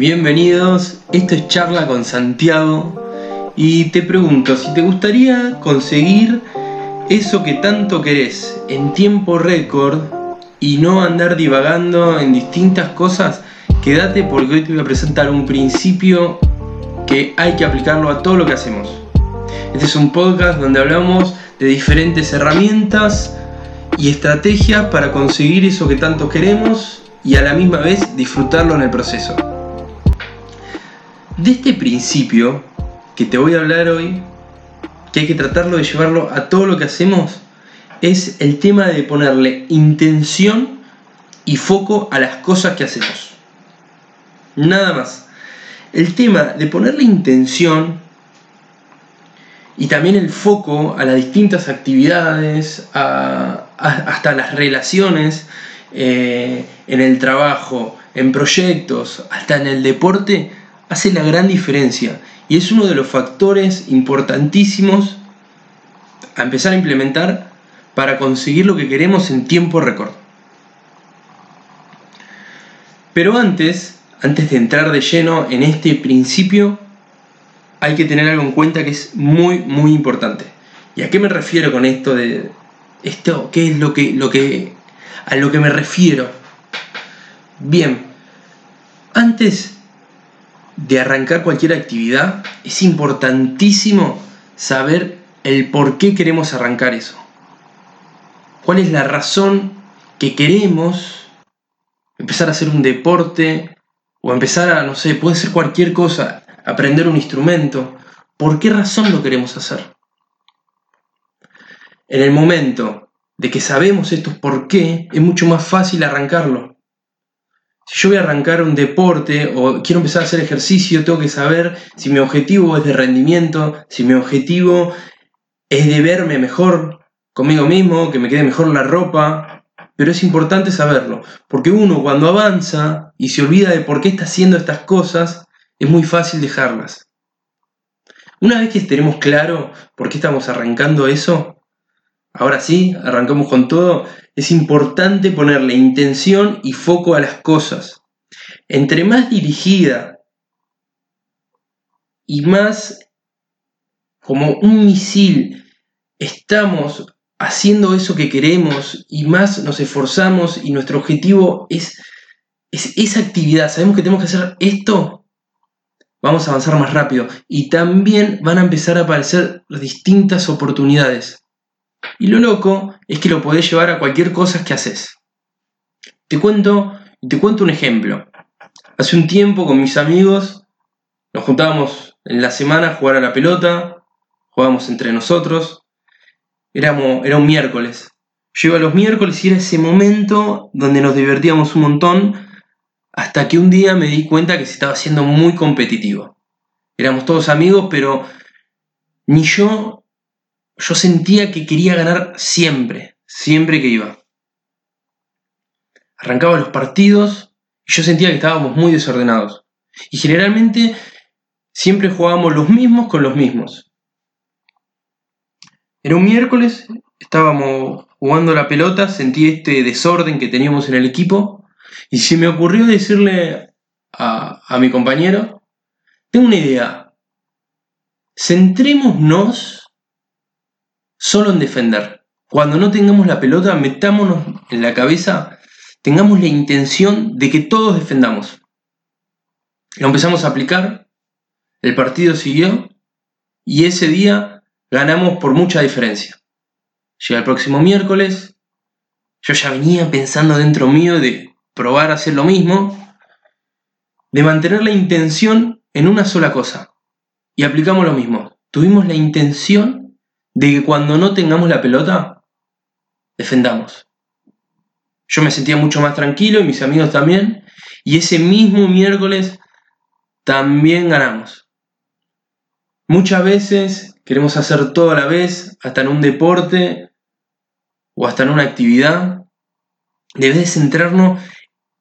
Bienvenidos, esto es Charla con Santiago y te pregunto si te gustaría conseguir eso que tanto querés en tiempo récord y no andar divagando en distintas cosas, quédate porque hoy te voy a presentar un principio que hay que aplicarlo a todo lo que hacemos. Este es un podcast donde hablamos de diferentes herramientas y estrategias para conseguir eso que tanto queremos y a la misma vez disfrutarlo en el proceso. De este principio que te voy a hablar hoy, que hay que tratarlo de llevarlo a todo lo que hacemos, es el tema de ponerle intención y foco a las cosas que hacemos. Nada más. El tema de ponerle intención y también el foco a las distintas actividades, hasta las relaciones eh, en el trabajo, en proyectos, hasta en el deporte, hace la gran diferencia y es uno de los factores importantísimos a empezar a implementar para conseguir lo que queremos en tiempo récord. Pero antes, antes de entrar de lleno en este principio, hay que tener algo en cuenta que es muy, muy importante. ¿Y a qué me refiero con esto de esto? ¿Qué es lo que, lo que, a lo que me refiero? Bien, antes de arrancar cualquier actividad, es importantísimo saber el por qué queremos arrancar eso. ¿Cuál es la razón que queremos empezar a hacer un deporte o empezar a, no sé, puede ser cualquier cosa, aprender un instrumento? ¿Por qué razón lo queremos hacer? En el momento de que sabemos esto por qué, es mucho más fácil arrancarlo. Si yo voy a arrancar un deporte o quiero empezar a hacer ejercicio, tengo que saber si mi objetivo es de rendimiento, si mi objetivo es de verme mejor conmigo mismo, que me quede mejor la ropa, pero es importante saberlo, porque uno cuando avanza y se olvida de por qué está haciendo estas cosas, es muy fácil dejarlas. Una vez que tenemos claro por qué estamos arrancando eso, ahora sí, arrancamos con todo, es importante ponerle intención y foco a las cosas. Entre más dirigida y más como un misil estamos haciendo eso que queremos y más nos esforzamos y nuestro objetivo es, es esa actividad, sabemos que tenemos que hacer esto, vamos a avanzar más rápido y también van a empezar a aparecer distintas oportunidades. Y lo loco es que lo podés llevar a cualquier cosa que haces. Te cuento, te cuento un ejemplo. Hace un tiempo con mis amigos nos juntábamos en la semana a jugar a la pelota, jugábamos entre nosotros, era un miércoles. Yo iba los miércoles y era ese momento donde nos divertíamos un montón hasta que un día me di cuenta que se estaba haciendo muy competitivo. Éramos todos amigos, pero ni yo, yo sentía que quería ganar siempre, siempre que iba. Arrancaba los partidos y yo sentía que estábamos muy desordenados. Y generalmente siempre jugábamos los mismos con los mismos. Era un miércoles, estábamos jugando la pelota, sentí este desorden que teníamos en el equipo y se me ocurrió decirle a, a mi compañero, tengo una idea, centrémonos solo en defender. Cuando no tengamos la pelota, metámonos en la cabeza, tengamos la intención de que todos defendamos. Lo empezamos a aplicar, el partido siguió y ese día ganamos por mucha diferencia. Llega el próximo miércoles, yo ya venía pensando dentro mío de probar a hacer lo mismo, de mantener la intención en una sola cosa. Y aplicamos lo mismo. Tuvimos la intención de que cuando no tengamos la pelota, defendamos. Yo me sentía mucho más tranquilo y mis amigos también. Y ese mismo miércoles también ganamos. Muchas veces queremos hacer todo a la vez, hasta en un deporte o hasta en una actividad. Debes centrarnos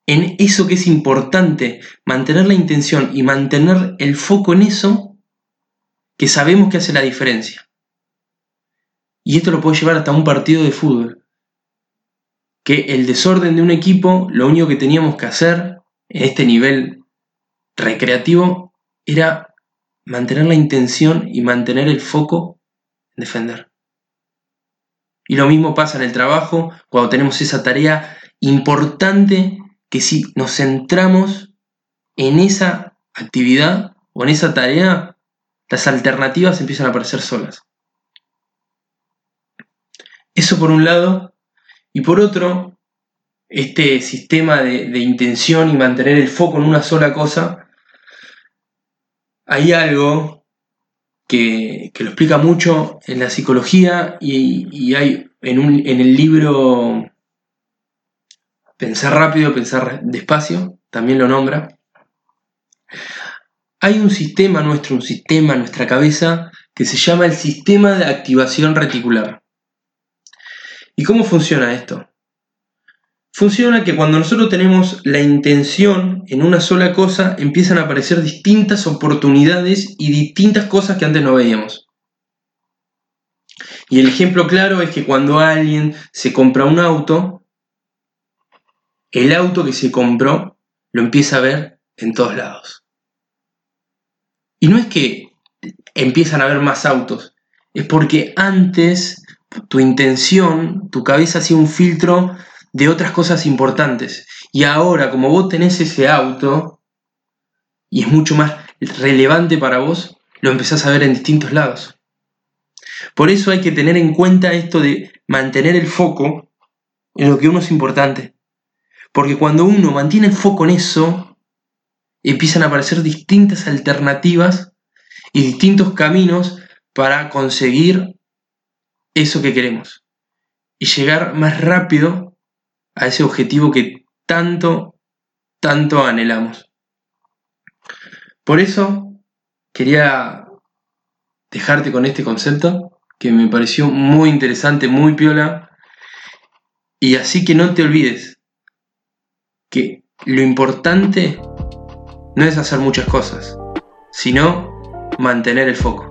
en eso que es importante, mantener la intención y mantener el foco en eso que sabemos que hace la diferencia. Y esto lo puede llevar hasta un partido de fútbol. Que el desorden de un equipo, lo único que teníamos que hacer en este nivel recreativo era mantener la intención y mantener el foco en defender. Y lo mismo pasa en el trabajo, cuando tenemos esa tarea importante que si nos centramos en esa actividad o en esa tarea, las alternativas empiezan a aparecer solas. Eso por un lado. Y por otro, este sistema de, intención y mantener el foco en una sola cosa, hay algo que, lo explica mucho en la psicología y, hay en, en el libro Pensar rápido, pensar despacio, también lo nombra. Hay un sistema nuestro, un sistema en nuestra cabeza que se llama el sistema de activación reticular. ¿Y cómo funciona esto? Funciona que cuando nosotros tenemos la intención en una sola cosa, empiezan a aparecer distintas oportunidades y distintas cosas que antes no veíamos. Y el ejemplo claro es que cuando alguien se compra un auto, el auto que se compró lo empieza a ver en todos lados. Y no es que empiezan a ver más autos, es porque antes tu intención, tu cabeza hacía un filtro de otras cosas importantes. Y ahora, como vos tenés ese auto, y es mucho más relevante para vos, lo empezás a ver en distintos lados. Por eso hay que tener en cuenta esto de mantener el foco en lo que uno es importante. Porque cuando uno mantiene el foco en eso, empiezan a aparecer distintas alternativas y distintos caminos para conseguir eso que queremos y llegar más rápido a ese objetivo que tanto, tanto anhelamos. Por eso quería dejarte con este concepto que me pareció muy interesante, muy piola, y así que no te olvides que lo importante no es hacer muchas cosas, sino mantener el foco.